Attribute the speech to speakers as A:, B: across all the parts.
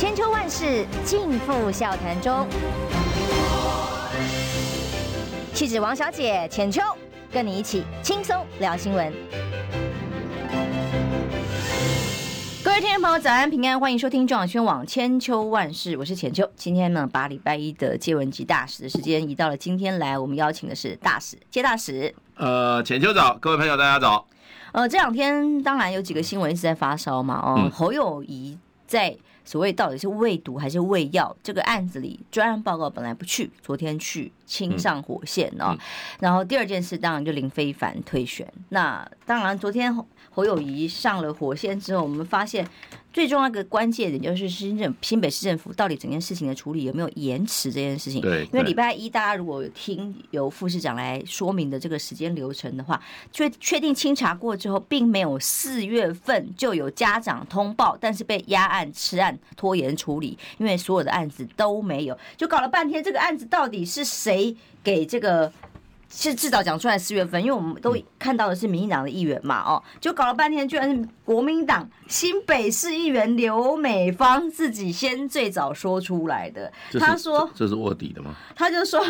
A: 千秋万世尽付笑谈中。气质王小姐浅秋，跟你一起轻松聊新闻。各位听众朋友，早安平安，欢迎收听中广宣网千秋万世，我是浅秋。今天呢，把礼拜一的接文及大使的时间移到了今天来，我们邀请的是大使接大使。
B: 呃，浅秋早，各位朋友大家早。
A: 呃，这两天当然有几个新闻一直在发烧嘛，哦，嗯、侯友谊在所谓到底是喂毒还是喂药这个案子里，专案报告本来不去，昨天去，亲上火线哦。嗯嗯、然后第二件事当然就林非凡退选，那当然昨天侯友谊上了火线之后，我们发现。最重要一个关键点就是新政新北市政府到底整件事情的处理有没有延迟这件事情？
B: 对，
A: 因为礼拜一大家如果有听由副市长来说明的这个时间流程的话，确确定清查过之后，并没有四月份就有家长通报，但是被压案、吃案、拖延处理，因为所有的案子都没有，就搞了半天，这个案子到底是谁给这个？是至少讲出来四月份，因为我们都看到的是民进党的议员嘛，哦，就搞了半天，居然是国民党新北市议员刘美芳自己先最早说出来的。他说：“
B: 这是卧底的吗？”
A: 他就说。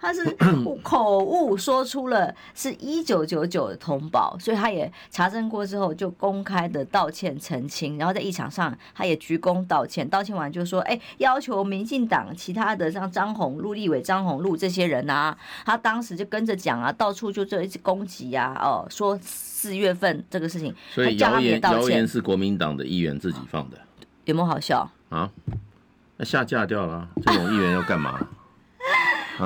A: 他是 口误说出了是一九九九的通报，所以他也查证过之后就公开的道歉澄清，然后在议场上他也鞠躬道歉，道歉完就说：“哎，要求民进党其他的像张宏陆立委、张宏陆这些人啊，他当时就跟着讲啊，到处就这一次攻击啊，哦，说四月份这个事情，
B: 所以谣言谣言是国民党的议员自己放的，
A: 有没有好笑
B: 啊？那下架掉了，这种议员要干嘛？”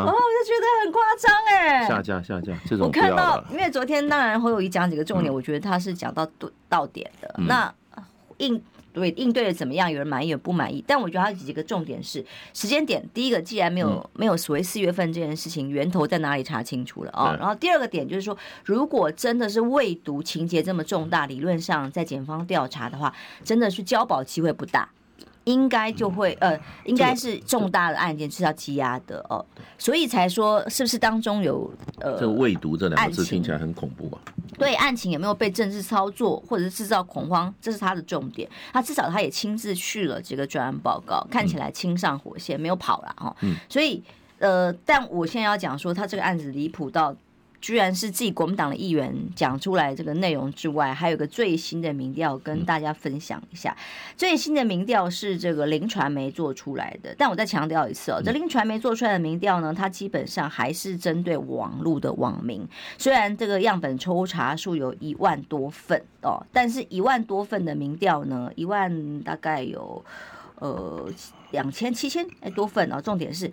A: 哦，我就觉得很夸张哎！
B: 下架下架，这种
A: 我看到，因为昨天当然侯友宜讲几个重点，我觉得他是讲到对到点的。嗯、那应对应对的怎么样？有人满意，有人不满意。但我觉得他几个重点是时间点。第一个，既然没有、嗯、没有所谓四月份这件事情源头在哪里查清楚了啊。嗯、然后第二个点就是说，如果真的是未读情节这么重大，理论上在检方调查的话，真的是交保机会不大。应该就会呃，应该是重大的案件是要羁押的哦，所以才说是不是当中有呃，
B: 这未读这两个字听起来很恐怖啊。
A: 对，案情有没有被政治操作或者是制造恐慌，这是他的重点。他至少他也亲自去了这个专案报告，看起来亲上火线，没有跑了哈。嗯，所以呃，但我现在要讲说，他这个案子离谱到。居然是自己国民党的议员讲出来这个内容之外，还有个最新的民调跟大家分享一下。最新的民调是这个林传媒做出来的，但我再强调一次哦，这林传媒做出来的民调呢，它基本上还是针对网络的网民。虽然这个样本抽查数有一万多份哦，但是一万多份的民调呢，一万大概有呃两千七千哎多份哦。重点是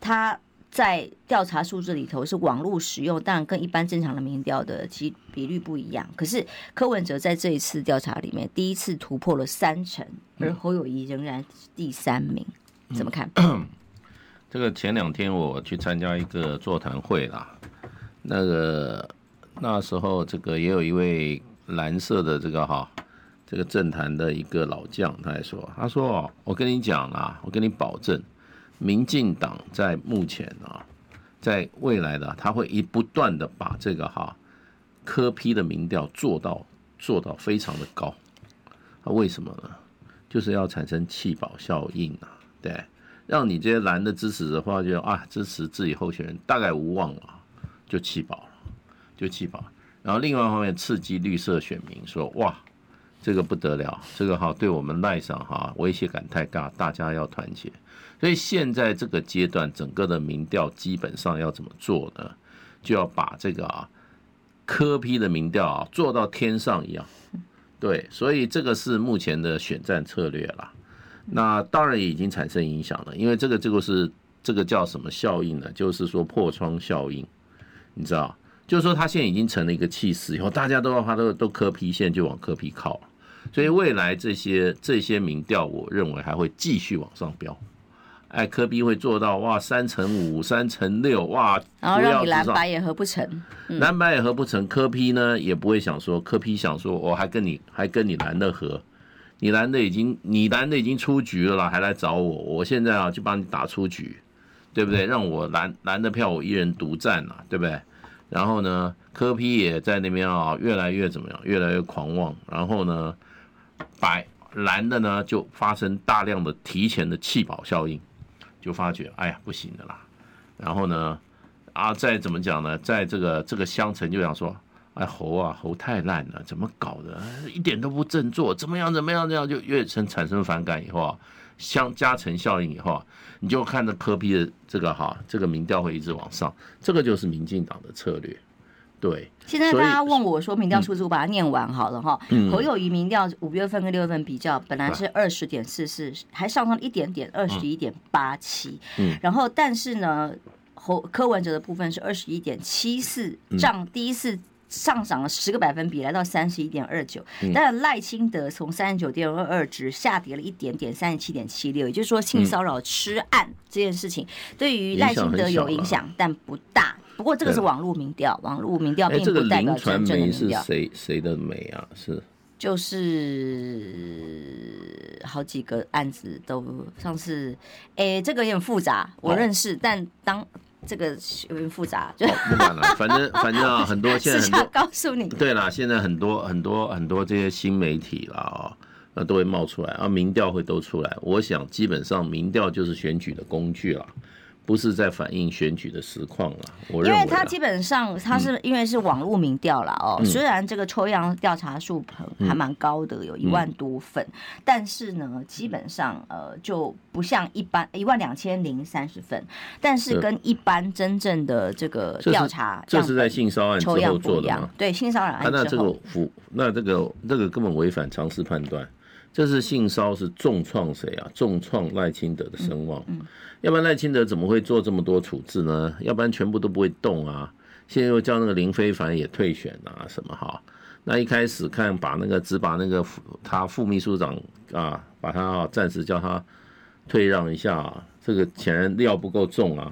A: 它。在调查数字里头是网络使用，当然跟一般正常的民调的其比率不一样。可是柯文哲在这一次调查里面第一次突破了三成，而侯友谊仍然第三名，嗯、怎么看？
B: 这个前两天我去参加一个座谈会啦，那个那时候这个也有一位蓝色的这个哈这个政坛的一个老将，他还说，他说哦，我跟你讲啦，我跟你保证。民进党在目前啊，在未来的他会一不断的把这个哈科批的民调做到做到非常的高，啊，为什么呢？就是要产生弃保效应啊，对，让你这些蓝的支持的话就啊支持自己候选人大概无望了，就弃保了，就弃保。然后另外一方面刺激绿色选民说哇，这个不得了，这个哈对我们赖上哈威胁感太大，大家要团结。所以现在这个阶段，整个的民调基本上要怎么做呢？就要把这个啊科批的民调啊做到天上一样，对，所以这个是目前的选战策略啦。那当然也已经产生影响了，因为这个这个是这个叫什么效应呢？就是说破窗效应，你知道，就是说他现在已经成了一个气势，以后大家都要他都都科批现在就往科批靠，所以未来这些这些民调，我认为还会继续往上飙。哎，柯 P 会做到哇，三乘五、三乘六哇，
A: 然后让你蓝白也合不成，
B: 嗯、蓝白也合不成，柯 P 呢也不会想说，柯 P 想说，我还跟你还跟你蓝的合，你蓝的已经你蓝的已经出局了啦，还来找我，我现在啊就帮你打出局，对不对？让我蓝蓝的票我一人独占了，对不对？然后呢，柯 P 也在那边啊，越来越怎么样，越来越狂妄，然后呢，白蓝的呢就发生大量的提前的弃保效应，就发觉哎呀不行的啦。然后呢，啊再怎么讲呢，在这个这个乡城就想说，哎猴啊猴太烂了，怎么搞的，一点都不振作，怎么样怎么样这样就越成产生反感以后啊，相加成效应以后啊，你就看着科比的这个哈这个民调会一直往上，这个就是民进党的策略。对，
A: 现在大家问我说民调数字，我把它念完好了哈。侯友宜民调五月份跟六月份比较，本来是二十点四四，还上升了一点点，二十一点八七。嗯，然后但是呢，侯柯文哲的部分是二十一点七四，涨第一次上涨了十个百分比，来到三十一点二九。但赖清德从三十九点二二值下跌了一点点，三十七点七六。也就是说，性骚扰吃案这件事情对于赖清德有影响，但不大。不过这个是网络民调，网络民调并不代表真正的民调。
B: 是谁谁的媒啊？是
A: 就是好几个案子都上次，哎，这个有点复杂，我认识，但当这个有点复杂，就
B: 不管了，反正反正啊，很多现在很多
A: 告诉你，
B: 对啦，现在很多很多很多这些新媒体啦啊，那都会冒出来啊，民调会都出来。我想基本上民调就是选举的工具了。不是在反映选举的实况了，我认为，因为
A: 它基本上它是因为是网络民调了哦，虽然这个抽样调查数还蛮高的，有一万多份，但是呢，基本上呃就不像一般一万两千零三十份，但是跟一般真正的这个调查
B: 这是在性骚案之后做的吗？
A: 对，性骚扰案之后，
B: 那这个符那这个这个根本违反常识判断。这是性骚是重创谁啊？重创赖清德的声望。嗯，要不然赖清德怎么会做这么多处置呢？要不然全部都不会动啊。现在又叫那个林非凡也退选啊，什么哈？那一开始看把那个只把那个他副秘书长啊，把他暂时叫他退让一下啊，这个显然料不够重啊。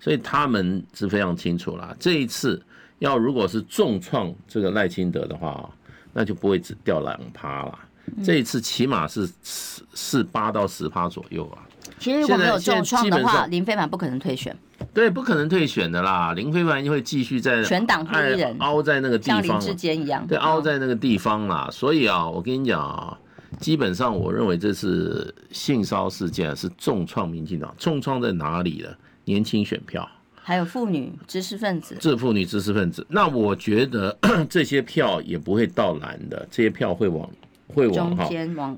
B: 所以他们是非常清楚啦。这一次要如果是重创这个赖清德的话，那就不会只掉两趴了。这一次起码是四四八到十趴左右啊。
A: 其实如果没有重创的话，林飞凡不可能退选。
B: 对，不可能退选的啦。林飞凡会继续在
A: 全党第一人，
B: 凹在那个地方，
A: 像林智坚一样。
B: 对，凹在那个地方啦。所以啊，我跟你讲啊，基本上我认为这次性骚事件是重创民进党。重创在哪里了？年轻选票，
A: 还有妇女知识分子。
B: 这妇女知识分子，那我觉得 这些票也不会到蓝的，这些票会往。会往哈，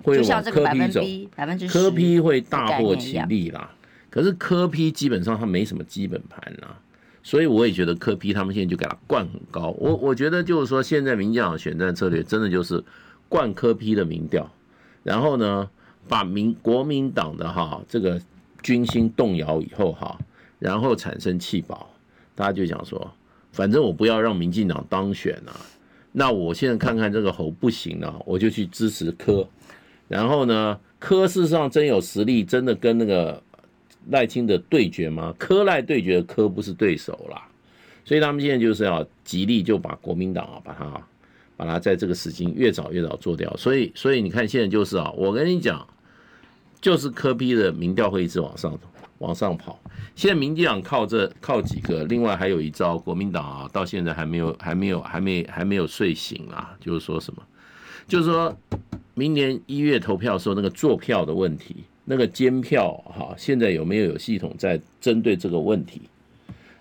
B: 会往科批走，科批会大获其利啦。可是科批基本上他没什么基本盘啦，所以我也觉得科批他们现在就给他灌很高。我我觉得就是说，现在民进党选战策略真的就是灌科批的民调，然后呢，把民国民党的哈这个军心动摇以后哈，然后产生弃保，大家就想说，反正我不要让民进党当选啊。那我现在看看这个侯不行了，我就去支持柯，然后呢，柯事实上真有实力，真的跟那个赖清德对决吗？柯赖对决，柯不是对手啦，所以他们现在就是要极力就把国民党啊，把他把他在这个时间越早越早做掉。所以，所以你看现在就是啊，我跟你讲，就是柯 P 的民调会一直往上走。往上跑，现在民进党靠这靠几个，另外还有一招，国民党啊，到现在还没有还没有还没还没有睡醒啊，就是说什么，就是说明年一月投票的时候那个作票的问题，那个监票哈，现在有没有有系统在针对这个问题？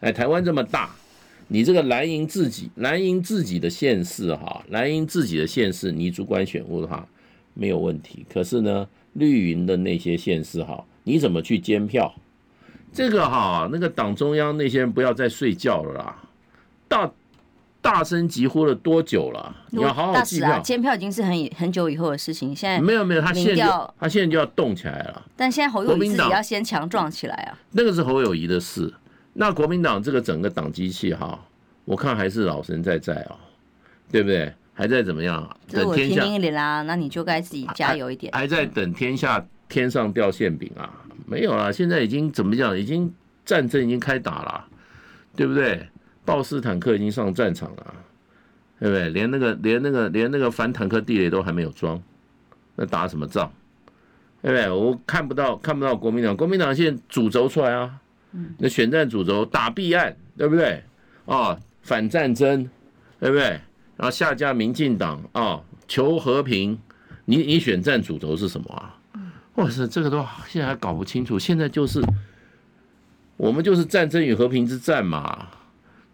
B: 哎，台湾这么大，你这个蓝营自己蓝营自己的县市哈，蓝营自己的县市，你主管选务的话没有问题，可是呢，绿营的那些县市哈，你怎么去监票？这个哈，那个党中央那些人不要再睡觉了啦！大大声疾呼了多久了？你要好好计票。
A: 监票已经是很很久以后的事情，现在
B: 没有没有，他现在他现在就要动起来了。
A: 但现在侯友谊自己要先强壮起来啊！
B: 那个是侯友谊的事。那国民党这个整个党机器哈，我看还是老神在在啊，对不对？还在怎么样？
A: 等天下那你就该自己加油一点。
B: 还在等天下天上掉馅饼啊！没有啦，现在已经怎么讲？已经战争已经开打了，对不对？豹式坦克已经上战场了，对不对？连那个连那个连那个反坦克地雷都还没有装，那打什么仗？对不对？我看不到看不到国民党，国民党现在主轴出来啊，那选战主轴打弊案，对不对？啊，反战争，对不对？然后下架民进党啊，求和平，你你选战主轴是什么啊？哇塞，这个都现在还搞不清楚。现在就是我们就是战争与和平之战嘛，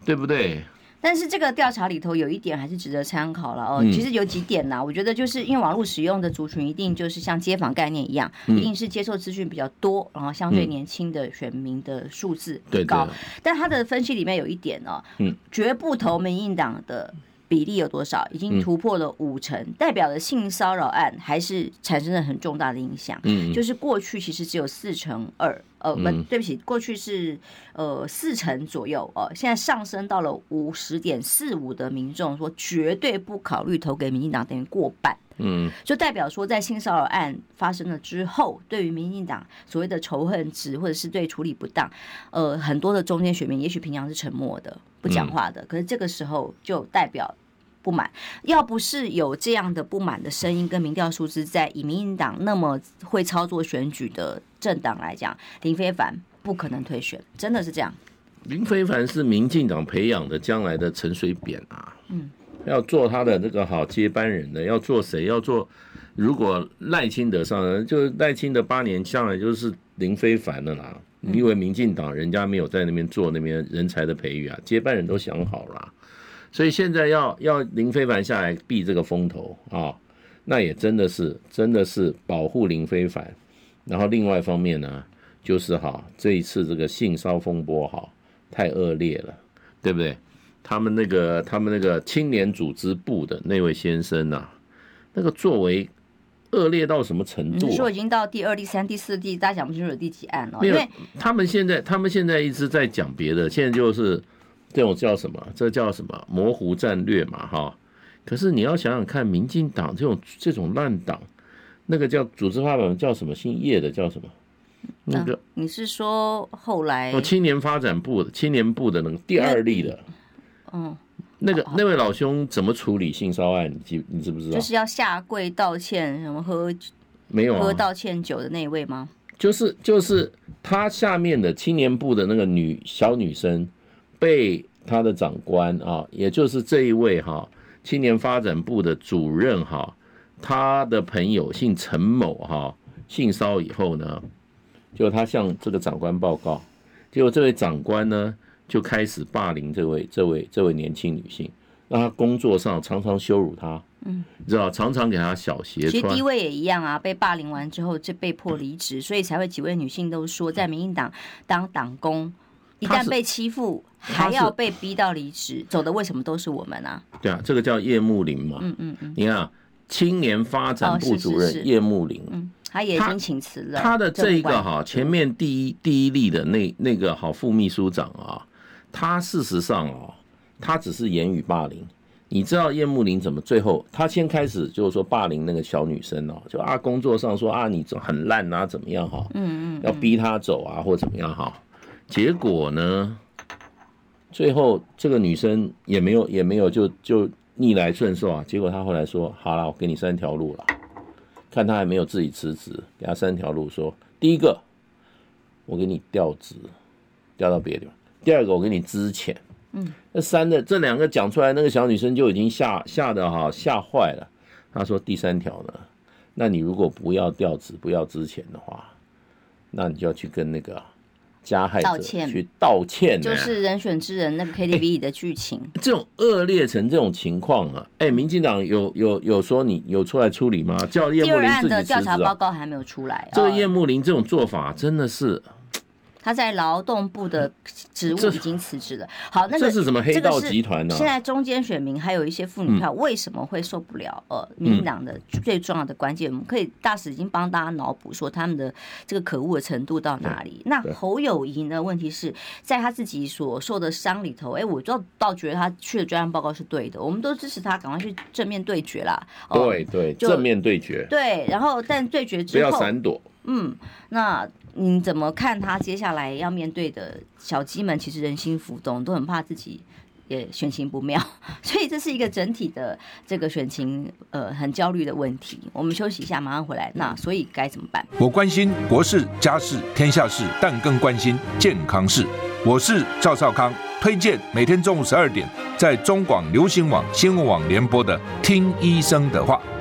B: 对不对？
A: 但是这个调查里头有一点还是值得参考了哦。其实有几点呢，我觉得就是因为网络使用的族群一定就是像街坊概念一样，一定是接受资讯比较多，然后相对年轻的选民的数字高。但他的分析里面有一点哦，嗯，绝不投民进党的。比例有多少？已经突破了五成，嗯、代表了性骚扰案还是产生了很重大的影响。嗯，就是过去其实只有四成二，呃，不，对不起，过去是呃四成左右，呃，现在上升到了五十点四五的民众说绝对不考虑投给民进党，等于过半。嗯，就代表说在性骚扰案发生了之后，对于民进党所谓的仇恨值或者是对处理不当，呃，很多的中间选民也许平常是沉默的。不讲话的，可是这个时候就代表不满。要不是有这样的不满的声音跟民调数字，在以民进党那么会操作选举的政党来讲，林非凡不可能退选，真的是这样。
B: 林非凡是民进党培养的将来的陈水扁啊，嗯，要做他的这个好接班人的，要做谁？要做如果赖清德上来，就赖清德八年下来就是林非凡的啦。因为民进党人家没有在那边做那边人才的培育啊，接班人都想好了，所以现在要要林非凡下来避这个风头啊，那也真的是真的是保护林非凡。然后另外一方面呢，就是哈这一次这个性骚风波哈太恶劣了，对不对？他们那个他们那个青年组织部的那位先生呐，那个作为。恶劣到什么程度、啊？
A: 你说已经到第二、第三、第四、第，大家讲不清楚第几案了。
B: 因为他们现在，他们现在一直在讲别的，现在就是这种叫什么？这叫什么？模糊战略嘛，哈。可是你要想想看，民进党这种这种烂党，那个叫组织发表叫什么？姓叶的叫什么？那个、啊、
A: 你是说后来？哦，
B: 青年发展部的青年部的那个第二例的，嗯。那个那位老兄怎么处理性骚扰案？你记你知不知道？
A: 就是要下跪道歉，什么喝
B: 没有
A: 喝道歉酒的那一位吗？
B: 就是就是他下面的青年部的那个女小女生，被他的长官啊，也就是这一位哈青年发展部的主任哈，他的朋友姓陈某哈性骚以后呢，就他向这个长官报告，结果这位长官呢。就开始霸凌这位、这位、这位年轻女性，让她工作上常常羞辱她，嗯，你知道，常常给她小鞋穿。
A: 其实低位也一样啊，被霸凌完之后就被迫离职，所以才会几位女性都说，在民进党当党工，一旦被欺负，还要被逼到离职，走的为什么都是我们啊？
B: 对啊，这个叫叶慕林嘛，嗯嗯嗯，你看青年发展部主任叶慕林，嗯。
A: 他也已经请辞了。
B: 他的这一个哈，前面第一第一例的那那个好副秘书长啊，他事实上哦，他只是言语霸凌。你知道叶慕林怎么最后？他先开始就是说霸凌那个小女生哦，就啊工作上说啊你很烂啊怎么样哈，嗯嗯，要逼她走啊或怎么样哈。结果呢，最后这个女生也没有也没有就就逆来顺受啊。结果她后来说好了，我给你三条路了。看她还没有自己辞职，给她三条路说：第一个，我给你调职，调到别的地方；第二个，我给你支钱。嗯，那三的这两个讲出来，那个小女生就已经吓吓得哈吓坏了。他说：第三条呢？那你如果不要调职，不要支钱的话，那你就要去跟那个。加害者去道歉，
A: 就是人选之人那个 KTV 里的剧情。
B: 这种恶劣成这种情况啊！哎，民进党有有有说你有出来处理吗？叫叶慕林自己辞职。第二案的调
A: 查报告还没有出来。
B: 这个叶慕林这种做法真的是。
A: 他在劳动部的职务已经辞职了。好，那个
B: 这是什么黑道集团呢？
A: 现在中间选民还有一些妇女票，为什么会受不了？呃，民进党的最重要的关键，我们可以大使已经帮大家脑补说他们的这个可恶的程度到哪里。那侯友宜呢？问题是在他自己所受的伤里头，哎，我倒倒觉得他去的专案报告是对的，我们都支持他赶快去正面对决啦。
B: 对对，正面对决。
A: 对，然后但对决之后
B: 不要闪躲。
A: 嗯，那。你怎么看他接下来要面对的小鸡们？其实人心浮动，都很怕自己也选情不妙，所以这是一个整体的这个选情呃很焦虑的问题。我们休息一下，马上回来。那所以该怎么办？
C: 我关心国事、家事、天下事，但更关心健康事。我是赵少康，推荐每天中午十二点在中广流行网新闻网联播的《听医生的话》。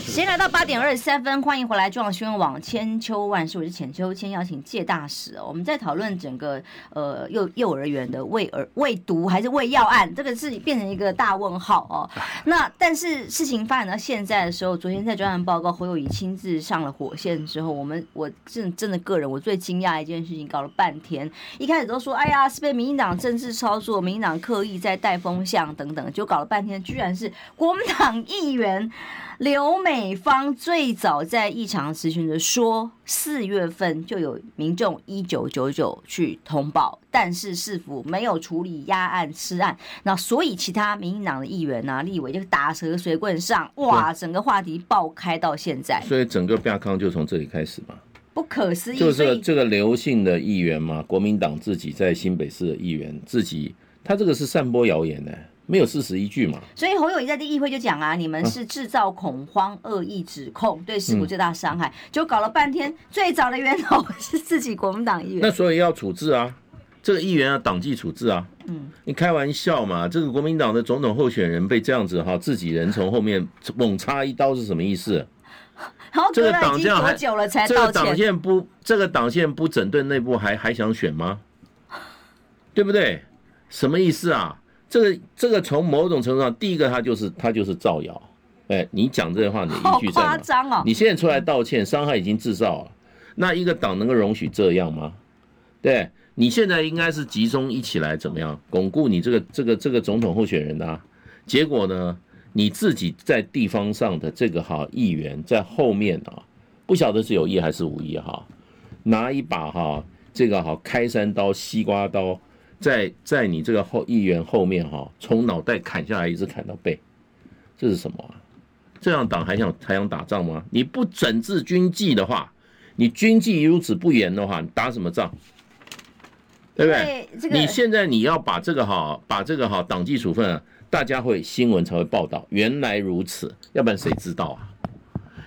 A: 时间来到八点二十三分，欢迎回来中央新闻网千秋万世，我是浅秋，先邀请介大使哦。我们在讨论整个呃幼幼儿园的喂儿喂毒还是喂药案，这个是变成一个大问号哦。那但是事情发展到现在的时候，昨天在专案报告侯友宜亲自上了火线之后，我们我真真的个人我最惊讶一件事情，搞了半天，一开始都说哎呀是被民进党政治操作，民进党刻意在带风向等等，就搞了半天，居然是国民党议员。刘 美芳最早在议场咨询的说，四月份就有民众一九九九去通报，但是市府没有处理压案吃案，那所以其他民进党的议员啊、立委就打蛇随棍上，哇，整个话题爆开到现在，
B: 所以整个亚康就从这里开始嘛，
A: 不可思议，
B: 就是这个刘姓的议员嘛，国民党自己在新北市的议员自己，他这个是散播谣言的。没有事实依据嘛？
A: 所以侯友宜在这议会就讲啊，你们是制造恐慌、恶意指控，对事故最大伤害，就搞了半天，最早的源头是自己国民党议员。
B: 那所以要处置啊，这个议员要党纪处置啊。嗯，你开玩笑嘛？这个国民党的总统候选人被这样子哈，自己人从后面猛插一刀是什么意思？
A: 这个党这样还久了才。
B: 这个党线不，这个党线不整顿内部还还想选吗？对不对？什么意思啊？这个这个从某种程度上，第一个他就是他就是造谣，哎，你讲这些话，你的依据在哪？
A: 夸张哦！
B: 你现在出来道歉，伤害已经制造了，那一个党能够容许这样吗？对，你现在应该是集中一起来怎么样巩固你这个这个这个总统候选人啊？结果呢，你自己在地方上的这个哈议员在后面啊，不晓得是有意还是无意哈，拿一把哈这个哈开山刀、西瓜刀。在在你这个后议员后面哈，从脑袋砍下来一直砍到背，这是什么啊？这样党还想还想打仗吗？你不整治军纪的话，你军纪如此不严的话，你打什么仗？对不对？你现在你要把这个哈，把这个哈党纪处分，大家会新闻才会报道，原来如此，要不然谁知道啊？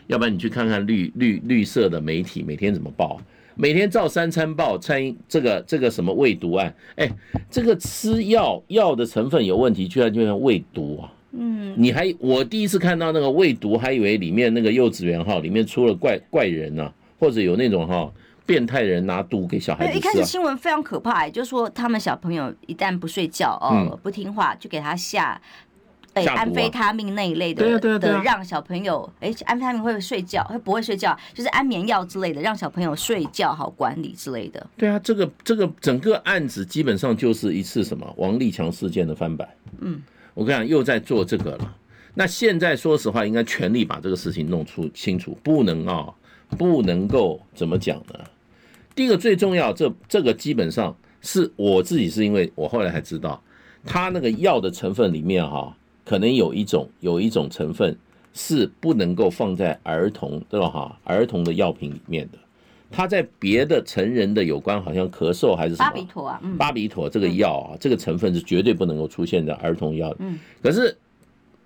B: 要不然你去看看绿绿绿色的媒体每天怎么报。每天照三餐报，餐这个这个什么胃毒案？哎，这个吃药药的成分有问题，居然就像喂毒啊！嗯，你还我第一次看到那个胃毒，还以为里面那个幼稚园哈里面出了怪怪人呢、啊，或者有那种哈变态人拿毒给小孩子。
A: 一开始新闻非常可怕，哎，就是说他们小朋友一旦不睡觉哦，不听话，就给他下。哎，安非他命那一类的，对对对，让小朋友哎，安非他命会不会睡觉？会不会睡觉？就是安眠药之类的，让小朋友睡觉好管理之类的。
B: 对啊，这个这个整个案子基本上就是一次什么王立强事件的翻版。嗯，我跟你讲，又在做这个了。那现在说实话，应该全力把这个事情弄出清楚，不能啊，不能够怎么讲呢？第一个最重要，这这个基本上是我自己是因为我后来才知道，他那个药的成分里面哈。可能有一种有一种成分是不能够放在儿童对吧？哈，儿童的药品里面的，它在别的成人的有关，好像咳嗽还是什么巴比妥啊，嗯巴比妥这个药啊，这个成分是绝对不能够出现在儿童药。嗯，可是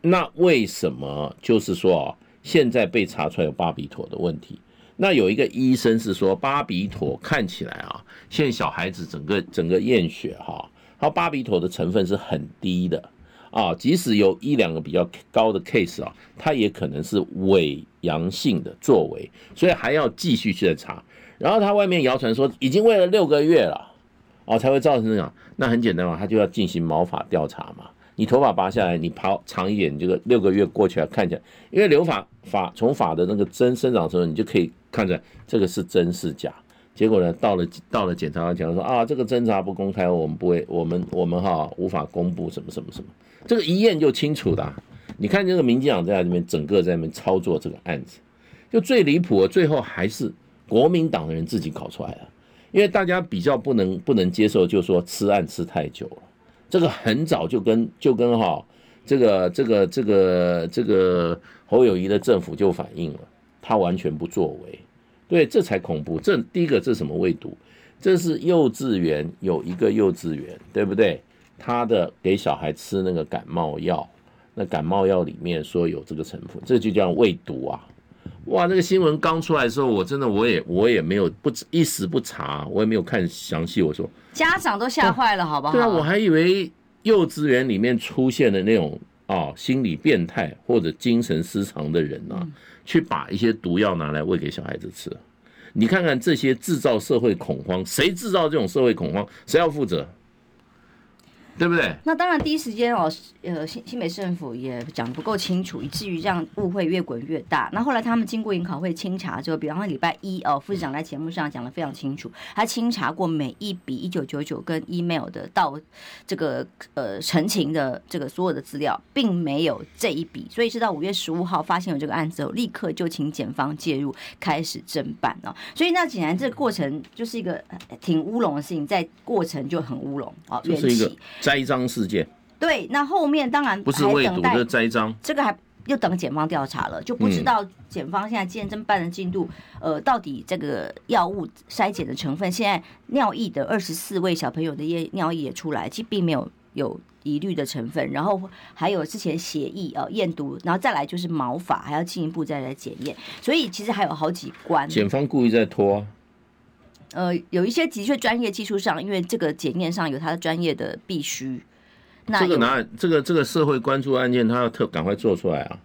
B: 那为什么就是说啊，现在被查出来有巴比妥的问题？那有一个医生是说，巴比妥看起来啊，现在小孩子整个整个验血哈，它巴比妥的成分是很低的。啊，即使有一两个比较高的 case 啊，它也可能是伪阳性的作为，所以还要继续去查。然后他外面谣传说已经喂了六个月了，哦，才会造成这样。那很简单嘛，他就要进行毛发调查嘛。你头发拔下来，你刨长一点，这个六个月过去了，看起来，因为留发发从发的那个针生长的时候，你就可以看出来这个是真是假。结果呢，到了到了检察官讲说啊，这个侦查不公开，我们不会，我们我们哈无法公布什么什么什么，这个一验就清楚的。你看这个民进党在里面整个在那边操作这个案子，就最离谱，最后还是国民党的人自己搞出来了。因为大家比较不能不能接受，就是说吃案吃太久了，这个很早就跟就跟哈这个这个这个这个侯友谊的政府就反映了，他完全不作为，对，这才恐怖。这第一个，这什么喂毒？这是幼稚园有一个幼稚园，对不对？他的给小孩吃那个感冒药，那感冒药里面说有这个成分，这就叫喂毒啊！哇，那个新闻刚出来的时候，我真的我也我也没有不一时不查，我也没有看详细。我说
A: 家长都吓坏了，好不好？
B: 对啊，我还以为。幼稚园里面出现的那种啊，心理变态或者精神失常的人啊，去把一些毒药拿来喂给小孩子吃，你看看这些制造社会恐慌，谁制造这种社会恐慌，谁要负责？对不对？
A: 那当然，第一时间哦，呃，新新北市政府也讲得不够清楚，以至于这样误会越滚越大。那后来他们经过研考会清查之后，比方说礼拜一哦，副市长在节目上讲的非常清楚，他清查过每一笔一九九九跟 email 的到这个呃陈情的这个所有的资料，并没有这一笔，所以是到五月十五号发现有这个案子后，立刻就请检方介入开始侦办哦。所以那显然这个过程就是一个挺乌龙的事情，在过程就很乌龙哦，缘起。
B: 栽赃事件，
A: 对，那后面当然
B: 不是未毒的栽赃，
A: 这个还又等检方调查了，就不知道检方现在鉴证办的进度，呃，到底这个药物筛检的成分，现在尿液的二十四位小朋友的液尿液也出来，其实并没有有疑虑的成分，然后还有之前血液呃验毒，然后再来就是毛发，还要进一步再来检验，所以其实还有好几关。
B: 检方故意在拖。
A: 呃，有一些的确专业技术上，因为这个检验上有他的专业的必须。那
B: 这个哪这个这个社会关注案件，他要特赶快做出来啊！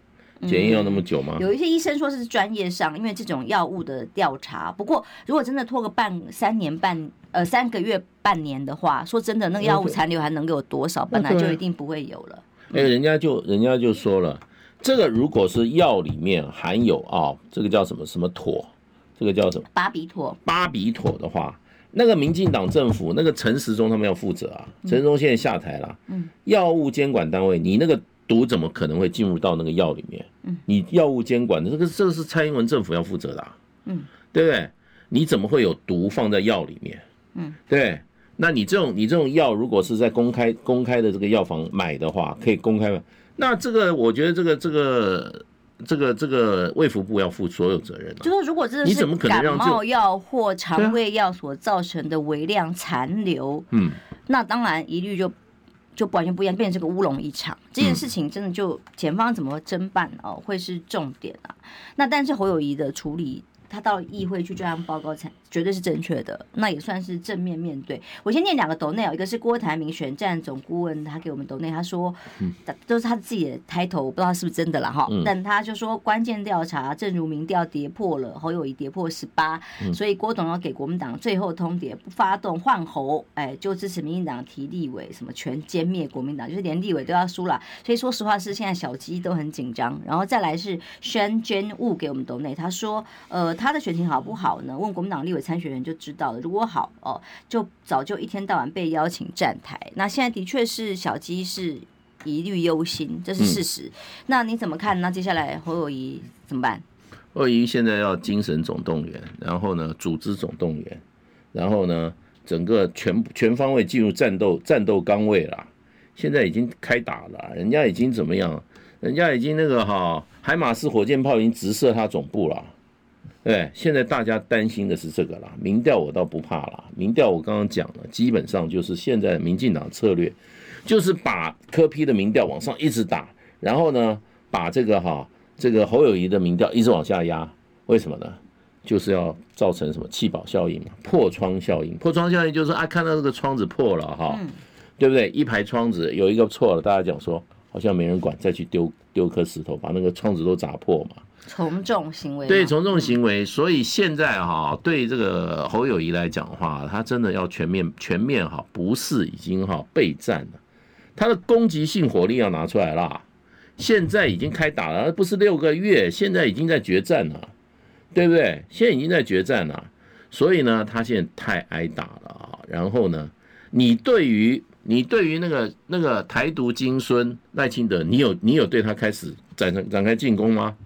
B: 检验要那么久吗？
A: 有一些医生说是专业上，因为这种药物的调查。不过如果真的拖个半三年半呃三个月半年的话，说真的，那个药物残留还能够有多少？本来就一定不会有了。
B: 哎，人家就人家就说了，这个如果是药里面含有啊，这个叫什么什么妥。这个叫什么？
A: 巴比妥。
B: 巴比妥的话，那个民进党政府，那个陈时中他们要负责啊。陈时中现在下台了。嗯。药物监管单位，你那个毒怎么可能会进入到那个药里面？嗯。你药物监管的这个，这个是蔡英文政府要负责的啊。嗯。对不对？你怎么会有毒放在药里面？嗯。对。那你这种你这种药，如果是在公开公开的这个药房买的话，可以公开吗？那这个我觉得这个这个。这个这个卫福部要负所有责任，啊，
A: 就是如果这是感冒药或肠胃药所造成的微量残留，嗯，那当然一律就就完全不一样，变成这个乌龙一场。这件事情真的就检方怎么侦办哦，会是重点啊。那但是侯友宜的处理。他到议会去专案报告才绝对是正确的，那也算是正面面对。我先念两个抖内哦，一个是郭台铭选战总顾问，他给我们抖内，他说，嗯，都是他自己的抬头，我不知道是不是真的了哈。但他就说，关键调查正如民调跌破了，侯友谊跌破十八，所以郭董要给国民党最后通牒，不发动换侯，哎，就支持民进党提立委，什么全歼灭国民党，就是连立委都要输了。所以说实话是现在小鸡都很紧张。然后再来是宣娟雾给我们抖内，他说，呃。他的选情好不好呢？问国民党立委参选人就知道了。如果好哦，就早就一天到晚被邀请站台。那现在的确是小鸡是一律忧心，这是事实。嗯、那你怎么看？那接下来侯友谊怎么办？
B: 侯友谊现在要精神总动员，然后呢，组织总动员，然后呢，整个全全方位进入战斗战斗岗位了。现在已经开打了，人家已经怎么样？人家已经那个哈海马斯火箭炮已经直射他总部了。对，现在大家担心的是这个啦。民调我倒不怕啦，民调我刚刚讲了，基本上就是现在民进党策略，就是把柯批的民调往上一直打，然后呢，把这个哈这个侯友谊的民调一直往下压。为什么呢？就是要造成什么气保效应嘛，破窗效应。破窗效应就是啊，看到这个窗子破了哈，对不对？一排窗子有一个错了，大家讲说好像没人管，再去丢丢颗石头把那个窗子都砸破嘛。
A: 从众行为，
B: 对从众行为，所以现在哈，对这个侯友宜来讲的话，他真的要全面全面哈，不是已经哈备战了，他的攻击性火力要拿出来了，现在已经开打了，不是六个月，现在已经在决战了，对不对？现在已经在决战了，所以呢，他现在太挨打了啊。然后呢，你对于你对于那个那个台独金孙赖清德，你有你有对他开始展展开进攻吗？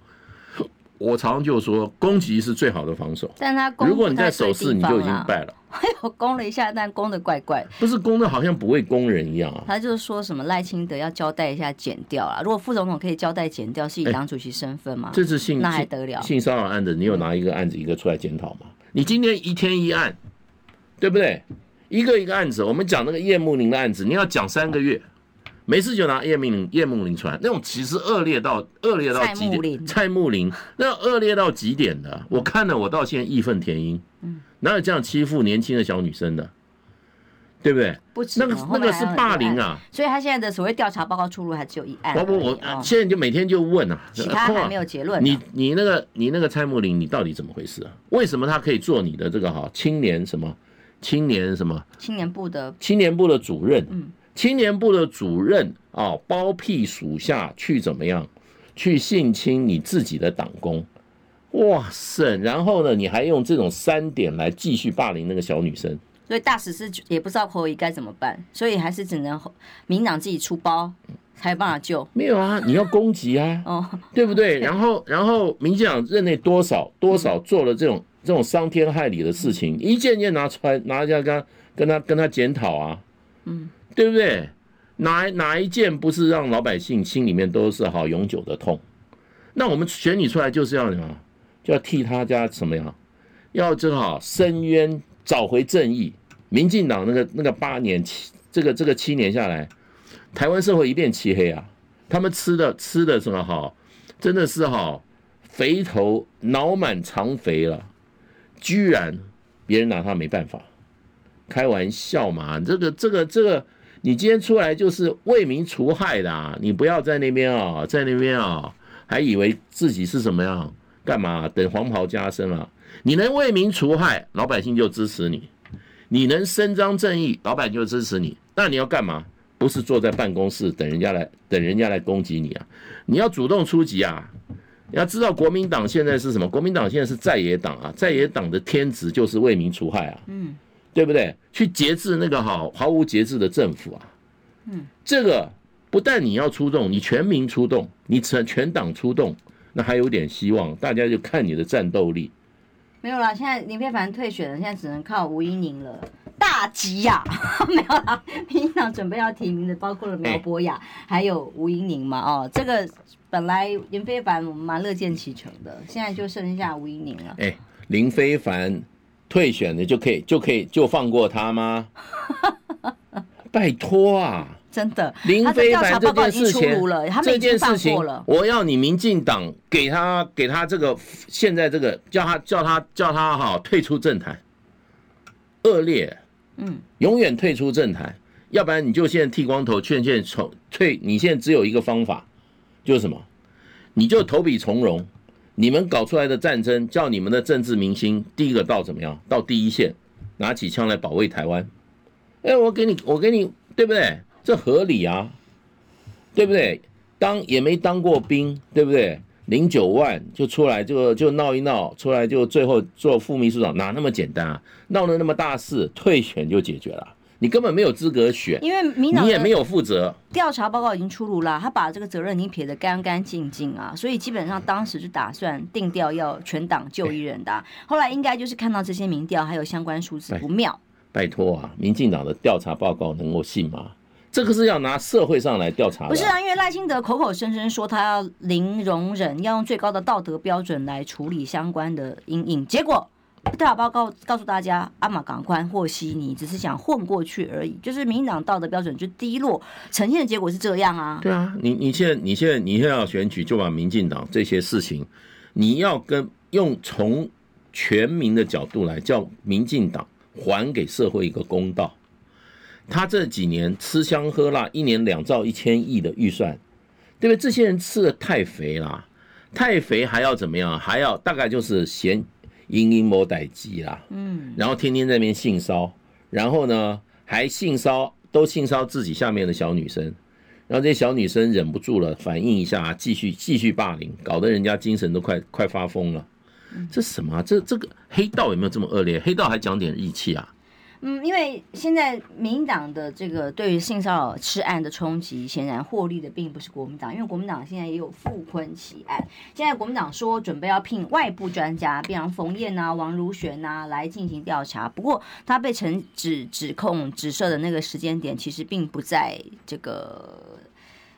B: 我常常就说，攻击是最好的防守。
A: 但他攻，
B: 如果你在守势，你就已经败了。
A: 我攻了一下，但攻的怪怪，
B: 不是攻的好像不会攻人一样啊。
A: 他就是说什么赖清德要交代一下剪掉啊。如果副总统可以交代剪掉，是以党主席身份吗？
B: 这次性
A: 那还得了？
B: 性骚扰案子，你有拿一个案子一个出来检讨吗？你今天一天一案，对不对？一个一个案子，我们讲那个叶慕林的案子，你要讲三个月。没事就拿叶慕玲、叶慕玲出来，那种其实恶劣到恶劣到极点。蔡木林那恶劣到极点的，我看了我到现在义愤填膺。嗯，哪有这样欺负年轻的小女生的？对不对？
A: 不止
B: 那个那个是霸凌啊！
A: 所以他现在的所谓调查报告出炉还只有一案。
B: 不不，我现在就每天就问啊，
A: 其他还没有结论。
B: 你你那个你那个蔡木林，你到底怎么回事啊？为什么他可以做你的这个哈青年什么青年什么
A: 青年部的
B: 青年部的主任？嗯。青年部的主任啊，包庇属下去怎么样？去性侵你自己的党工，哇塞！然后呢，你还用这种三点来继续霸凌那个小女生。
A: 所以大使是也不知道侯友该怎么办，所以还是只能民党自己出包才有办法救。
B: 没有啊，你要攻击啊，哦，对不对？然后，然后民进党任内多少多少做了这种这种伤天害理的事情，一件件拿出来拿下跟他跟他跟他检讨啊，嗯。对不对？哪哪一件不是让老百姓心里面都是好永久的痛？那我们选你出来就是要什么？就要替他家什么呀？要正好伸冤，找回正义。民进党那个那个八年七这个这个七年下来，台湾社会一片漆黑啊！他们吃的吃的什么好？真的是好肥头脑满肠肥了，居然别人拿他没办法，开玩笑嘛？这个这个这个。你今天出来就是为民除害的啊，你不要在那边啊，在那边啊，还以为自己是什么样？干嘛？等黄袍加身了？你能为民除害，老百姓就支持你；你能伸张正义，老百姓就支持你。那你要干嘛？不是坐在办公室等人家来，等人家来攻击你啊！你要主动出击啊！你要知道国民党现在是什么？国民党现在是在野党啊，在野党的天职就是为民除害啊。嗯。对不对？去节制那个好毫无节制的政府啊，嗯，这个不但你要出动，你全民出动，你全全党出动，那还有点希望。大家就看你的战斗力。
A: 没有啦，现在林飞凡退选了，现在只能靠吴依宁了，大吉呀！没有啦，民进党准备要提名的包括了苗博雅，还有吴音宁嘛。哦，这个本来林非凡我们蛮乐见其成的，现在就剩下吴音宁了。
B: 哎，林飞帆。退选的就可以就可以就放过他吗？拜托啊！
A: 真的，
B: 林飞凡这件事情，
A: 这
B: 件事情，我要你民进党给他给他这个现在这个叫他叫他叫他哈退出政坛，恶劣，嗯，永远退出政坛，要不然你就现在剃光头劝劝从退，你现在只有一个方法，就是什么？你就投笔从戎。你们搞出来的战争，叫你们的政治明星第一个到怎么样？到第一线，拿起枪来保卫台湾。哎，我给你，我给你，对不对？这合理啊，对不对？当也没当过兵，对不对？零九万就出来就就闹一闹，出来就最后做副秘书长，哪那么简单啊？闹了那么大事，退选就解决了。你根本没有资格选，
A: 因为民党你
B: 也没有负责。
A: 调查报告已经出炉了，他把这个责任已经撇得干干净净啊，所以基本上当时就打算定调要全党就一人的。后来应该就是看到这些民调还有相关数字不妙。
B: 拜托啊，民进党的调查报告能够信吗？这个是要拿社会上来调查的。
A: 不是啊，因为赖清德口口声声说他要零容忍，要用最高的道德标准来处理相关的阴影，结果。调查报告告诉大家，阿玛港宽和稀泥只是想混过去而已，就是民进党道德标准就低落，呈现的结果是这样啊。
B: 对啊，你你现在你现在你现在要选举，就把民进党这些事情，你要跟用从全民的角度来叫民进党还给社会一个公道。他这几年吃香喝辣，一年两兆一千亿的预算，对不对？这些人吃的太肥了，太肥还要怎么样？还要大概就是嫌。阴阴谋歹计啦，嗯，然后天天在那边性骚，然后呢还性骚，都性骚自己下面的小女生，然后这些小女生忍不住了，反应一下，继续继续霸凌，搞得人家精神都快快发疯了。这什么啊？这这个黑道有没有这么恶劣？黑道还讲点义气啊？
A: 嗯，因为现在民党的这个对于性骚扰吃案的冲击，显然获利的并不是国民党，因为国民党现在也有傅昆萁案。现在国民党说准备要聘外部专家，比方冯燕啊、王如玄、啊、来进行调查。不过他被陈指指控指涉的那个时间点，其实并不在这个。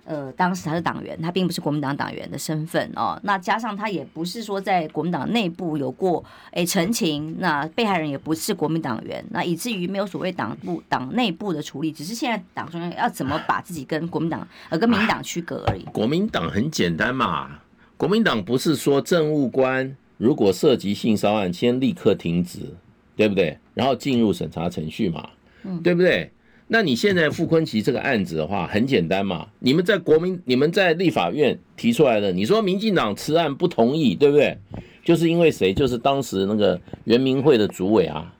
A: 呃，当时他是党员，他并不是国民党党员的身份哦。那加上他也不是说在国民党内部有过诶陈情，那被害人也不是国民党员，那以至于没有所谓党部党内部的处理，只是现在党中央要怎么把自己跟国民党呃跟民党区隔而已。
B: 国民党很简单嘛，国民党不是说政务官如果涉及性骚案，先立刻停职，对不对？然后进入审查程序嘛，嗯，对不对？那你现在傅崐萁这个案子的话，很简单嘛，你们在国民，你们在立法院提出来的，你说民进党辞案不同意，对不对？就是因为谁？就是当时那个圆明会的主委啊，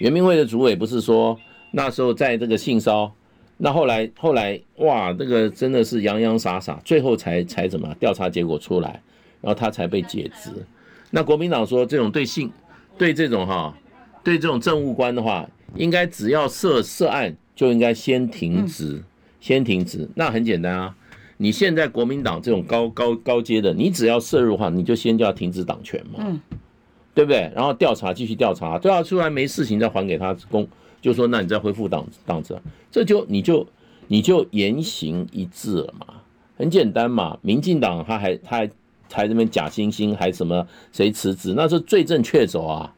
B: 圆明会的主委不是说那时候在这个性骚，那后来后来哇，那个真的是洋洋洒洒，最后才才怎么调查结果出来，然后他才被解职。那国民党说这种对性对这种哈，对这种政务官的话，应该只要涉涉案。就应该先停职，先停职。那很简单啊，你现在国民党这种高高高阶的，你只要涉入的话，你就先就要停止党权嘛，嗯，对不对？然后调查继续调查，调查出来没事情再还给他公，就说那你再恢复党党职，这就你就你就言行一致了嘛，很简单嘛。民进党他还他还还这边假惺惺，还什么谁辞职，那是罪证确凿啊。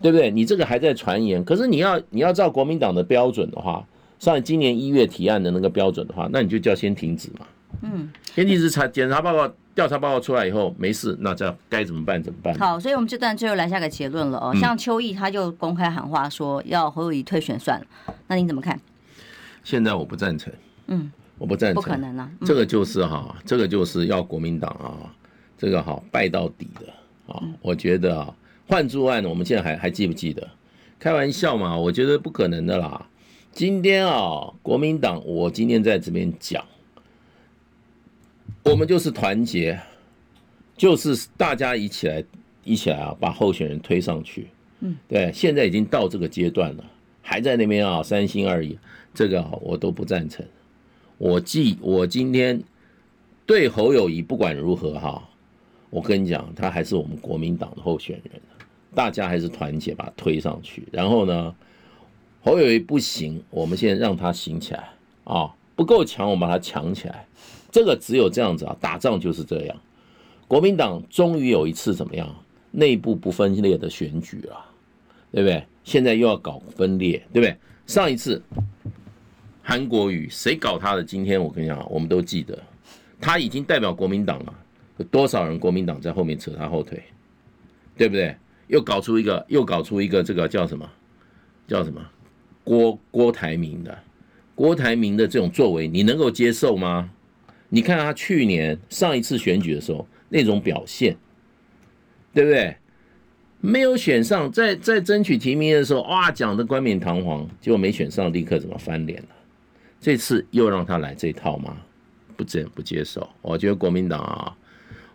B: 对不对？你这个还在传言，可是你要你要照国民党的标准的话，上今年一月提案的那个标准的话，那你就叫先停止嘛。嗯，先停止查检查报告、调查报告出来以后没事，那这该怎么办？怎么办？
A: 好，所以我们这段最后来下个结论了哦。像邱毅他就公开喊话说要侯友宜退选算了，那你怎么看？
B: 现在我不赞成。嗯，我不赞成，
A: 不可能啊。
B: 这个就是哈，这个就是要国民党啊，这个哈败到底的啊。我觉得啊。换柱案，我们现在还还记不记得？开玩笑嘛，我觉得不可能的啦。今天啊，国民党，我今天在这边讲，我们就是团结，就是大家一起来，一起来啊，把候选人推上去。嗯，对，现在已经到这个阶段了，还在那边啊，三心二意，这个我都不赞成。我记，我今天对侯友谊不管如何哈，我跟你讲，他还是我们国民党的候选人。大家还是团结，把他推上去。然后呢，侯友宜不行，我们现在让他行起来啊！不够强，我们把他强起来。这个只有这样子啊，打仗就是这样。国民党终于有一次怎么样，内部不分裂的选举了，对不对？现在又要搞分裂，对不对？上一次韩国瑜谁搞他的？今天我跟你讲，我们都记得，他已经代表国民党了，有多少人国民党在后面扯他后腿，对不对？又搞出一个，又搞出一个，这个叫什么？叫什么？郭郭台铭的，郭台铭的这种作为，你能够接受吗？你看他去年上一次选举的时候那种表现，对不对？没有选上，在在争取提名的时候，哇，讲的冠冕堂皇，结果没选上，立刻怎么翻脸了？这次又让他来这套吗？不接不接受。我觉得国民党啊，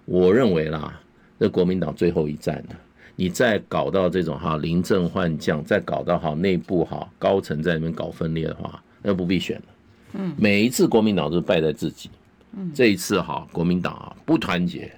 B: 我认为啦，这国民党最后一战了。你再搞到这种哈临阵换将，再搞到哈内部哈高层在里面搞分裂的话，那不必选了。嗯，每一次国民党都败在自己。嗯，这一次哈国民党啊不团结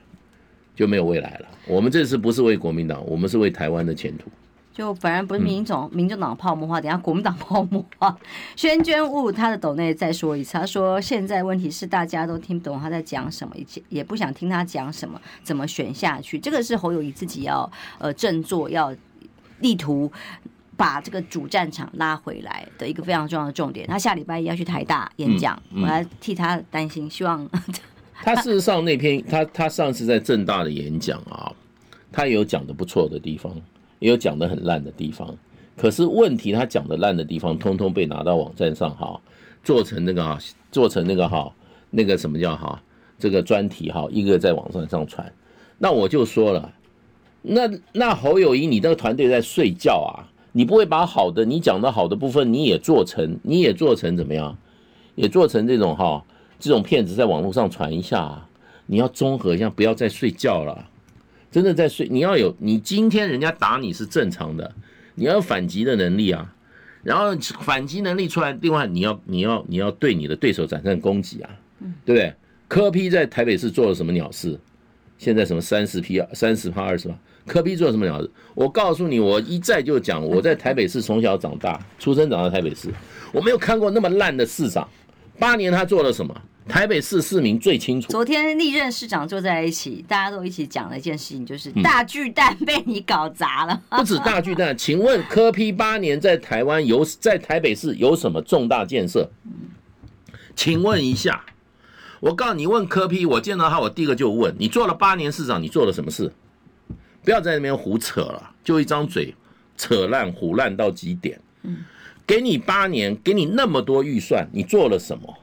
B: 就没有未来了。我们这次不是为国民党，我们是为台湾的前途。
A: 就反而不是民众、民众党泡沫化，等下国民党泡沫化。宣娟雾他的抖内再说一次，他说现在问题是大家都听不懂他在讲什么，也也不想听他讲什么，怎么选下去？这个是侯友谊自己要呃振作，要力图把这个主战场拉回来的一个非常重要的重点。他下礼拜一要去台大演讲，嗯嗯、我还替他担心，希望
B: 他事实上那篇他他上次在正大的演讲啊，他也有讲的不错的地方。也有讲的很烂的地方，可是问题他讲的烂的地方，通通被拿到网站上哈，做成那个哈，做成那个哈，那个什么叫哈，这个专题哈，一个在网站上传。那我就说了，那那侯友谊，你这个团队在睡觉啊？你不会把好的你讲的好的部分，你也做成，你也做成怎么样？也做成这种哈，这种片子在网络上传一下啊？你要综合一下，不要再睡觉了。真的在睡，你要有，你今天人家打你是正常的，你要有反击的能力啊。然后反击能力出来，另外你要你要你要对你的对手展开攻击啊，对不对？柯 P 在台北市做了什么鸟事？现在什么三十 P 三十趴二十趴？柯 P 做了什么鸟事？我告诉你，我一再就讲，我在台北市从小长大，出生长到台北市，我没有看过那么烂的市长。八年他做了什么？台北市市民最清楚。
A: 昨天历任市长坐在一起，大家都一起讲了一件事情，就是大巨蛋被你搞砸了。
B: 不止大巨蛋，请问柯批八年在台湾有在台北市有什么重大建设？请问一下，我告诉你，问柯批我见到他，我第一个就问你，做了八年市长，你做了什么事？不要在那边胡扯了，就一张嘴，扯烂胡烂到极点。给你八年，给你那么多预算，你做了什么？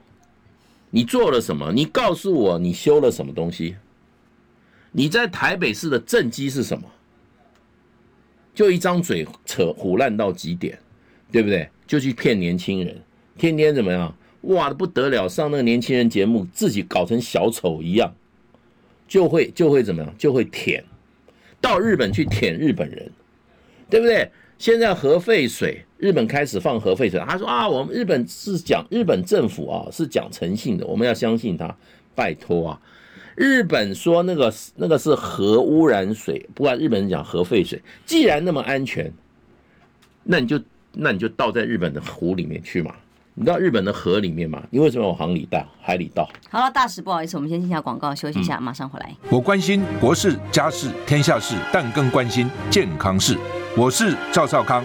B: 你做了什么？你告诉我，你修了什么东西？你在台北市的政绩是什么？就一张嘴扯唬烂到极点，对不对？就去骗年轻人，天天怎么样？哇的不得了，上那个年轻人节目，自己搞成小丑一样，就会就会怎么样？就会舔，到日本去舔日本人，对不对？现在核废水，日本开始放核废水。他说啊，我们日本是讲日本政府啊是讲诚信的，我们要相信他。拜托啊，日本说那个那个是核污染水，不管日本人讲核废水，既然那么安全，那你就那你就倒在日本的湖里面去嘛。你到日本的河里面嘛？你为什么往海里倒？海里倒？
A: 好了，大使，不好意思，我们先进下广告，休息一下，马上回来。
C: 我关心国事、家事、天下事，但更关心健康事。我是赵少康，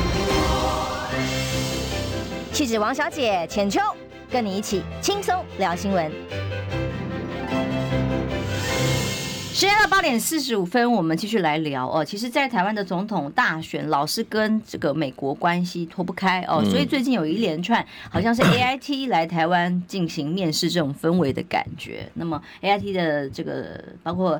D: 气质王小姐浅秋，跟你一起轻松聊新闻。
A: 时间到八点四十五分，我们继续来聊哦。其实，在台湾的总统大选，老是跟这个美国关系脱不开哦，所以最近有一连串好像是 AIT 来台湾进行面试这种氛围的感觉。那么，AIT 的这个包括。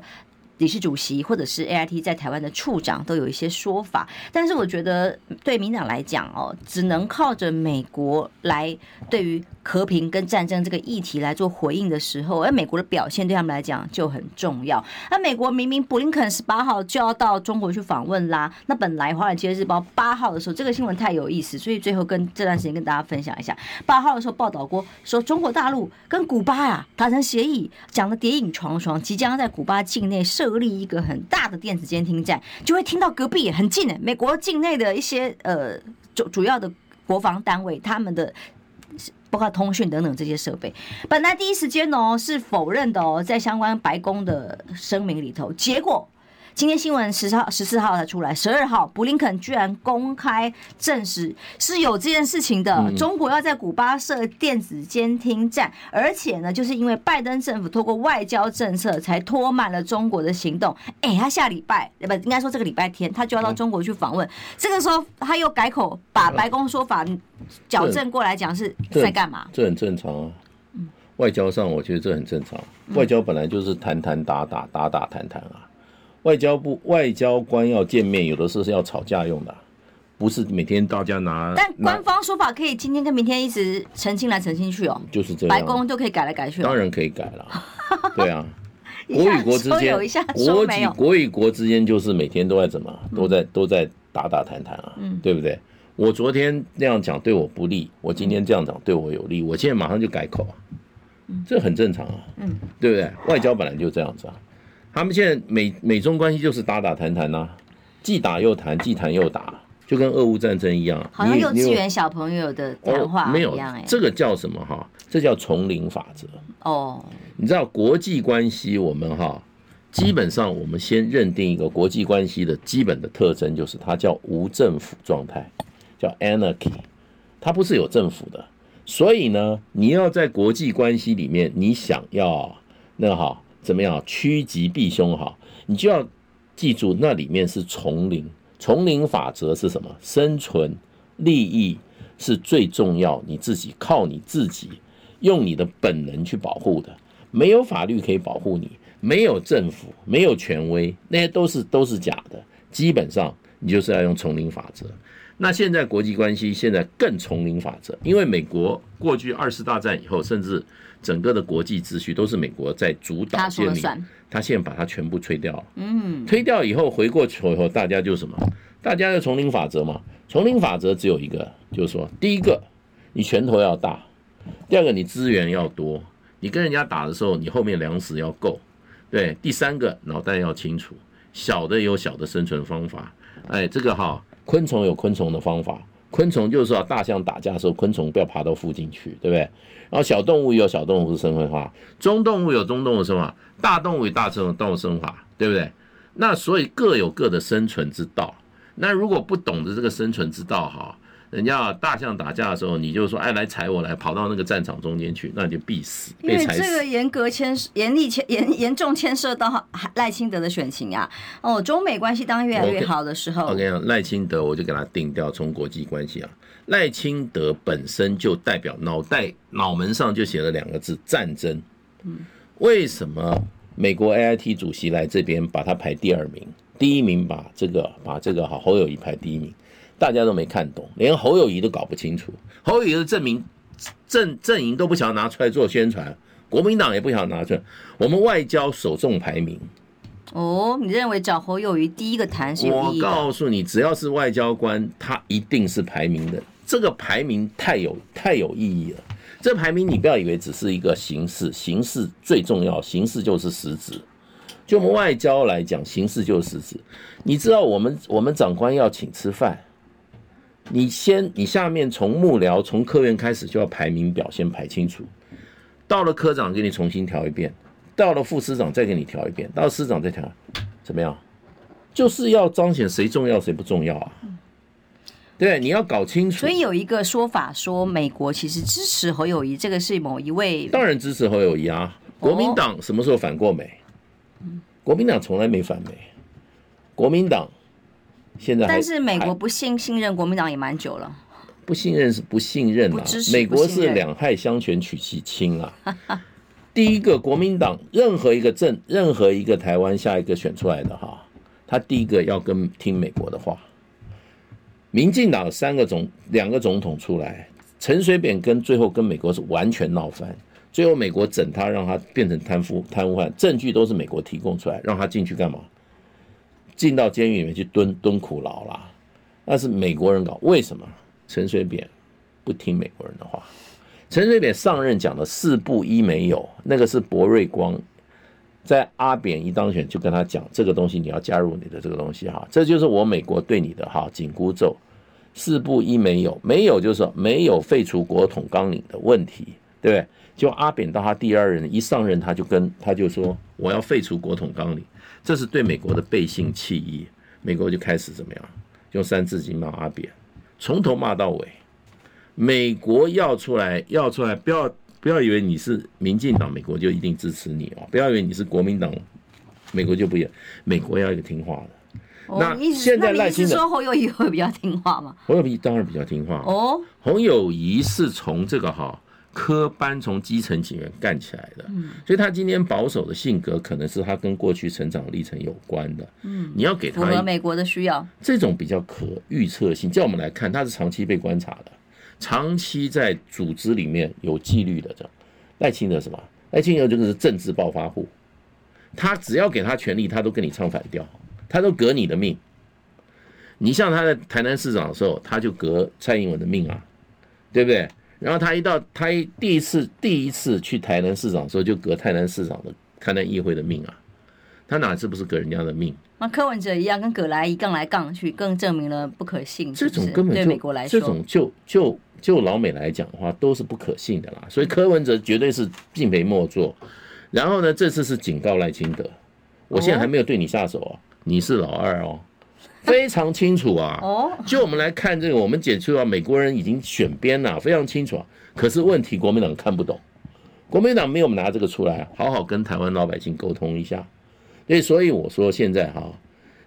A: 理事主席或者是 AIT 在台湾的处长都有一些说法，但是我觉得对民党来讲哦，只能靠着美国来对于和平跟战争这个议题来做回应的时候，而美国的表现对他们来讲就很重要。那美国明明布林肯十八号就要到中国去访问啦，那本来《华尔街日报》八号的时候这个新闻太有意思，所以最后跟这段时间跟大家分享一下，八号的时候报道过说中国大陆跟古巴啊达成协议，讲的谍影重重，即将在古巴境内设。设立一个很大的电子监听站，就会听到隔壁很近的美国境内的一些呃主主要的国防单位，他们的包括通讯等等这些设备，本来第一时间哦是否认的哦，在相关白宫的声明里头，结果。今天新闻十号、十四号才出来，十二号布林肯居然公开证实是有这件事情的。中国要在古巴设电子监听站，而且呢，就是因为拜登政府透过外交政策才拖慢了中国的行动。哎，他下礼拜不应该说这个礼拜天，他就要到中国去访问。这个时候他又改口，把白宫说法矫正过来讲是在干嘛？
B: 这很正常啊。外交上我觉得这很正常。外交本来就是谈谈打打打打谈谈啊。外交部外交官要见面，有的时候是要吵架用的，不是每天大家拿。
A: 但官方说法可以今天跟明天一直澄清来澄清去哦，
B: 就是这样。
A: 白宫就可以改来改去。
B: 当然可以改了，对啊。国与国之间，国与国与国之间就是每天都在怎么，都在都在打打谈谈啊，对不对？我昨天那样讲对我不利，我今天这样讲对我有利，我现在马上就改口啊，这很正常啊，嗯，对不对？外交本来就这样子啊。他们现在美美中关系就是打打谈谈呐，既打又谈，既谈又打，就跟俄乌战争一样。
A: 好像幼稚园小朋友的谈话一样，哦，没有，
B: 这个叫什么哈？这叫丛林法则。哦，你知道国际关系，我们哈，基本上我们先认定一个国际关系的基本的特征，就是它叫无政府状态，叫 anarchy，它不是有政府的。所以呢，你要在国际关系里面，你想要那个哈。怎么样？趋吉避凶哈，你就要记住，那里面是丛林。丛林法则是什么？生存、利益、是最重要，你自己靠你自己用你的本能去保护的，没有法律可以保护你，没有政府，没有权威，那些都是都是假的。基本上你就是要用丛林法则。那现在国际关系现在更丛林法则，因为美国过去二次大战以后，甚至整个的国际秩序都是美国在主导。
A: 他说了算。
B: 他现在把它全部推掉了。嗯，推掉以后回过去以后，大家就什么？大家的丛林法则嘛。丛林法则只有一个，就是说，第一个，你拳头要大；第二个，你资源要多。你跟人家打的时候，你后面粮食要够。对，第三个，脑袋要清楚。小的有小的生存方法。哎，这个哈，昆虫有昆虫的方法。昆虫就是说，大象打架的时候，昆虫不要爬到附近去，对不对？然后小动物有小动物的生存化，中动物有中动物的生存化，大动物有大动物生存化，对不对？那所以各有各的生存之道。那如果不懂得这个生存之道，哈，人家大象打架的时候，你就说，哎，来踩我来，跑到那个战场中间去，那你就必死。
A: 因为这个严格牵严厉牵严严重牵涉到赖清德的选情啊。哦，中美关系当越来越好的时候，
B: 我跟你讲，赖清德我就给他定掉，从国际关系啊，赖清德本身就代表脑袋脑门上就写了两个字战争。嗯，为什么美国 AIT 主席来这边把他排第二名？第一名把这个把这个好侯友谊排第一名，大家都没看懂，连侯友宜都搞不清楚。侯友宜的证明阵阵营都不想要拿出来做宣传，国民党也不想拿出来。我们外交首重排名。
A: 哦，你认为找侯友宜第一个谈是有意义？
B: 我告诉你，只要是外交官，他一定是排名的。这个排名太有太有意义了。这排名你不要以为只是一个形式，形式最重要，形式就是实质。就我们外交来讲，形式就是实质。你知道，我们我们长官要请吃饭，你先你下面从幕僚从科员开始就要排名表，先排清楚。到了科长给你重新调一遍，到了副师长再给你调一遍，到了师长再调，怎么样？就是要彰显谁重要谁不重要啊？对，你要搞清楚。
A: 所以有一个说法说，美国其实支持侯友谊，这个是某一位。
B: 当然支持侯友谊啊！国民党什么时候反过美？国民党从来没反美，国民党现在
A: 但是美国不信信任国民党也蛮久了，
B: 不信任是不信任啊，美国是两害相权取其轻啊。第一个国民党任何一个政任何一个台湾下一个选出来的哈，他第一个要跟听美国的话。民进党三个总两个总统出来，陈水扁跟最后跟美国是完全闹翻。最后，美国整他，让他变成贪腐贪污犯，证据都是美国提供出来，让他进去干嘛？进到监狱里面去蹲蹲苦牢啦。那是美国人搞，为什么？陈水扁不听美国人的话。陈水扁上任讲的四不一没有，那个是博瑞光在阿扁一当选就跟他讲，这个东西你要加入你的这个东西哈，这就是我美国对你的哈紧箍咒。四不一没有，没有就是没有废除国统纲领的问题，对不对？就阿扁到他第二任一上任，他就跟他就说我要废除国统纲领，这是对美国的背信弃义。美国就开始怎么样，用三字经骂阿扁，从头骂到尾。美国要出来要出来，不要不要以为你是民进党，美国就一定支持你哦。不要以为你是国民党，美国就不一样。美国要一个听话的。那现在赖清德
A: 说侯友谊会比较听话吗？
B: 侯友谊当然比较听话哦。侯友谊是从这个哈。科班从基层警员干起来的，所以他今天保守的性格，可能是他跟过去成长历程有关的。嗯，你要给他符
A: 合美国的需要，
B: 这种比较可预测性。叫我们来看，他是长期被观察的，长期在组织里面有纪律的。这样赖清德什么？赖清德就是政治暴发户，他只要给他权力，他都跟你唱反调，他都革你的命。你像他在台南市长的时候，他就革蔡英文的命啊，对不对？然后他一到他一第一次第一次去台南市长的时候，就革台南市长的台南议会的命啊，他哪次不是革人家的命？
A: 那柯文哲一样跟葛莱一杠来杠去，更证明了不可信。
B: 这种根本就
A: 对美国来说，
B: 这种就就就老美来讲的话，都是不可信的啦。所以柯文哲绝对是敬陪末座。然后呢，这次是警告赖清德，我现在还没有对你下手啊，你是老二哦。非常清楚啊！哦，就我们来看这个，我们解出啊，美国人已经选边了，非常清楚啊。可是问题，国民党看不懂，国民党没有拿这个出来，好好跟台湾老百姓沟通一下。对，所以我说现在哈，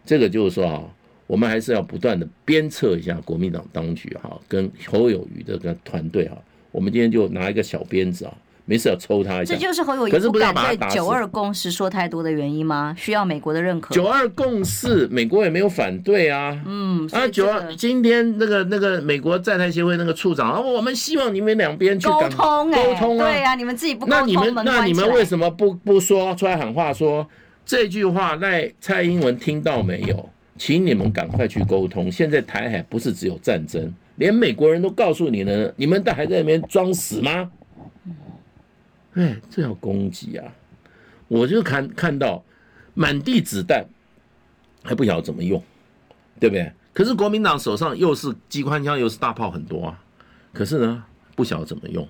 B: 这个就是说啊，我们还是要不断的鞭策一下国民党当局哈，跟侯友宜的个团队哈。我们今天就拿一个小鞭子啊，没事要抽他一下。
A: 这就是侯友宜不敢对九二共识说太多的原因吗？需要美国的认可。
B: 九二共识，美国也没有反对啊。
A: 嗯，
B: 啊，九二今天那个那个美国在台协会那个处长啊，我们希望你们两边去
A: 沟通，沟
B: 通啊。
A: 对啊，你们自己不沟通，
B: 那你们那你们为什么不不说出来喊话说这句话？赖蔡英文听到没有？请你们赶快去沟通。现在台海不是只有战争，连美国人都告诉你了，你们都还在那边装死吗？哎，这要攻击啊！我就看看到满地子弹，还不晓得怎么用，对不对？可是国民党手上又是机关枪，又是大炮很多啊。可是呢，不晓得怎么用，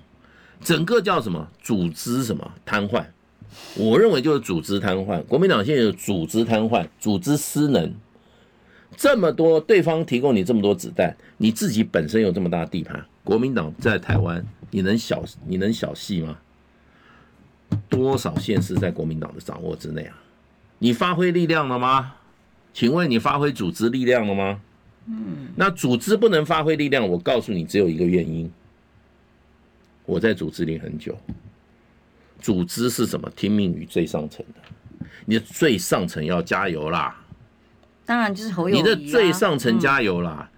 B: 整个叫什么组织什么瘫痪？我认为就是组织瘫痪。国民党现在有组织瘫痪，组织失能。这么多，对方提供你这么多子弹，你自己本身有这么大地盘，国民党在台湾，你能小你能小戏吗？多少县市在国民党的掌握之内啊？你发挥力量了吗？请问你发挥组织力量了吗？嗯，那组织不能发挥力量，我告诉你，只有一个原因。我在组织里很久，组织是什么？听命于最上层的，你的最上层要加油啦。
A: 当然就是侯友宜、啊、
B: 你的最上层加油啦，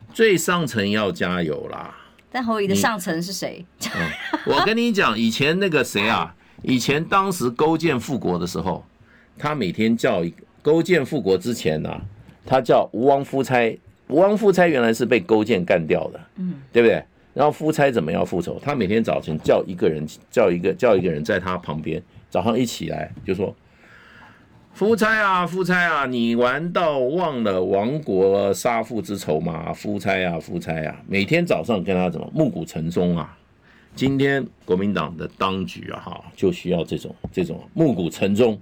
B: 嗯、最上层要加油啦。
A: 但侯友宜的上层是谁、
B: 嗯？我跟你讲，以前那个谁啊，以前当时勾践复国的时候，他每天叫勾践复国之前呢、啊，他叫吴王夫差。吴王夫差原来是被勾践干掉的，嗯，对不对？然后夫差怎么样复仇？他每天早晨叫一个人，叫一个叫一个人在他旁边，早上一起来就说。夫差啊，夫差啊，你玩到忘了亡国杀父之仇吗？夫差啊，夫差啊，每天早上跟他怎么暮鼓晨钟啊？今天国民党的当局啊，哈，就需要这种这种暮鼓晨钟。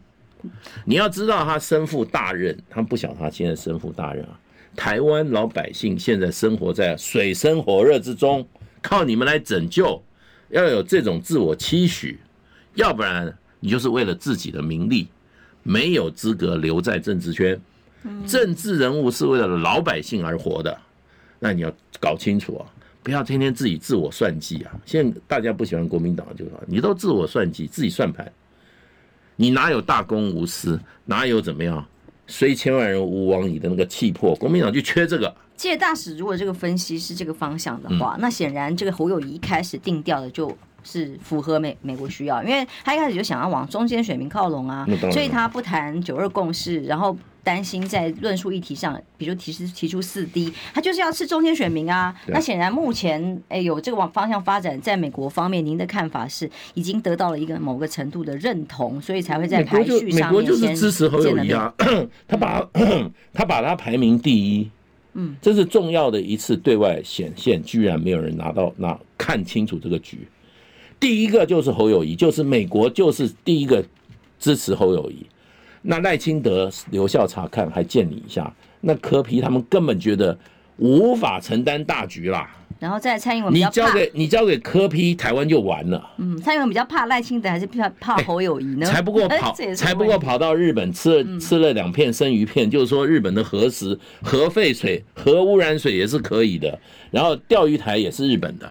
B: 你要知道，他身负大任，他不晓得他现在身负大任啊。台湾老百姓现在生活在水深火热之中，靠你们来拯救，要有这种自我期许，要不然你就是为了自己的名利。没有资格留在政治圈，政治人物是为了老百姓而活的，那你要搞清楚啊，不要天天自己自我算计啊。现在大家不喜欢国民党，就说你都自我算计，自己算盘，你哪有大公无私，哪有怎么样，虽千万人吾往矣的那个气魄，国民党就缺这个。
A: 借大使，如果这个分析是这个方向的话，那显然这个侯友谊一开始定调的就。是符合美美国需要，因为他一开始就想要往中间选民靠拢啊，所以他不谈九二共识，然后担心在论述议题上，比如提出提出四 D，他就是要吃中间选民啊。那显然目前哎有这个往方向发展，在美国方面，您的看法是已经得到了一个某个程度的认同，所以才会在排序上面先。
B: 美国就是支持侯友宜啊，他把 他把他排名第一，嗯，这是重要的一次对外显现，居然没有人拿到那看清楚这个局。第一个就是侯友宜，就是美国就是第一个支持侯友宜。那赖清德留校察看，还见你一下。那柯皮他们根本觉得无法承担大局啦。
A: 然后在蔡英文，
B: 你交给你交给柯皮台湾就完了。
A: 嗯，蔡英文比较怕赖清德，还是怕怕侯友谊呢？
B: 才不过 跑，才不过跑到日本吃了吃了两片生鱼片，就是说日本的核食、核废水、核污染水也是可以的。然后钓鱼台也是日本的。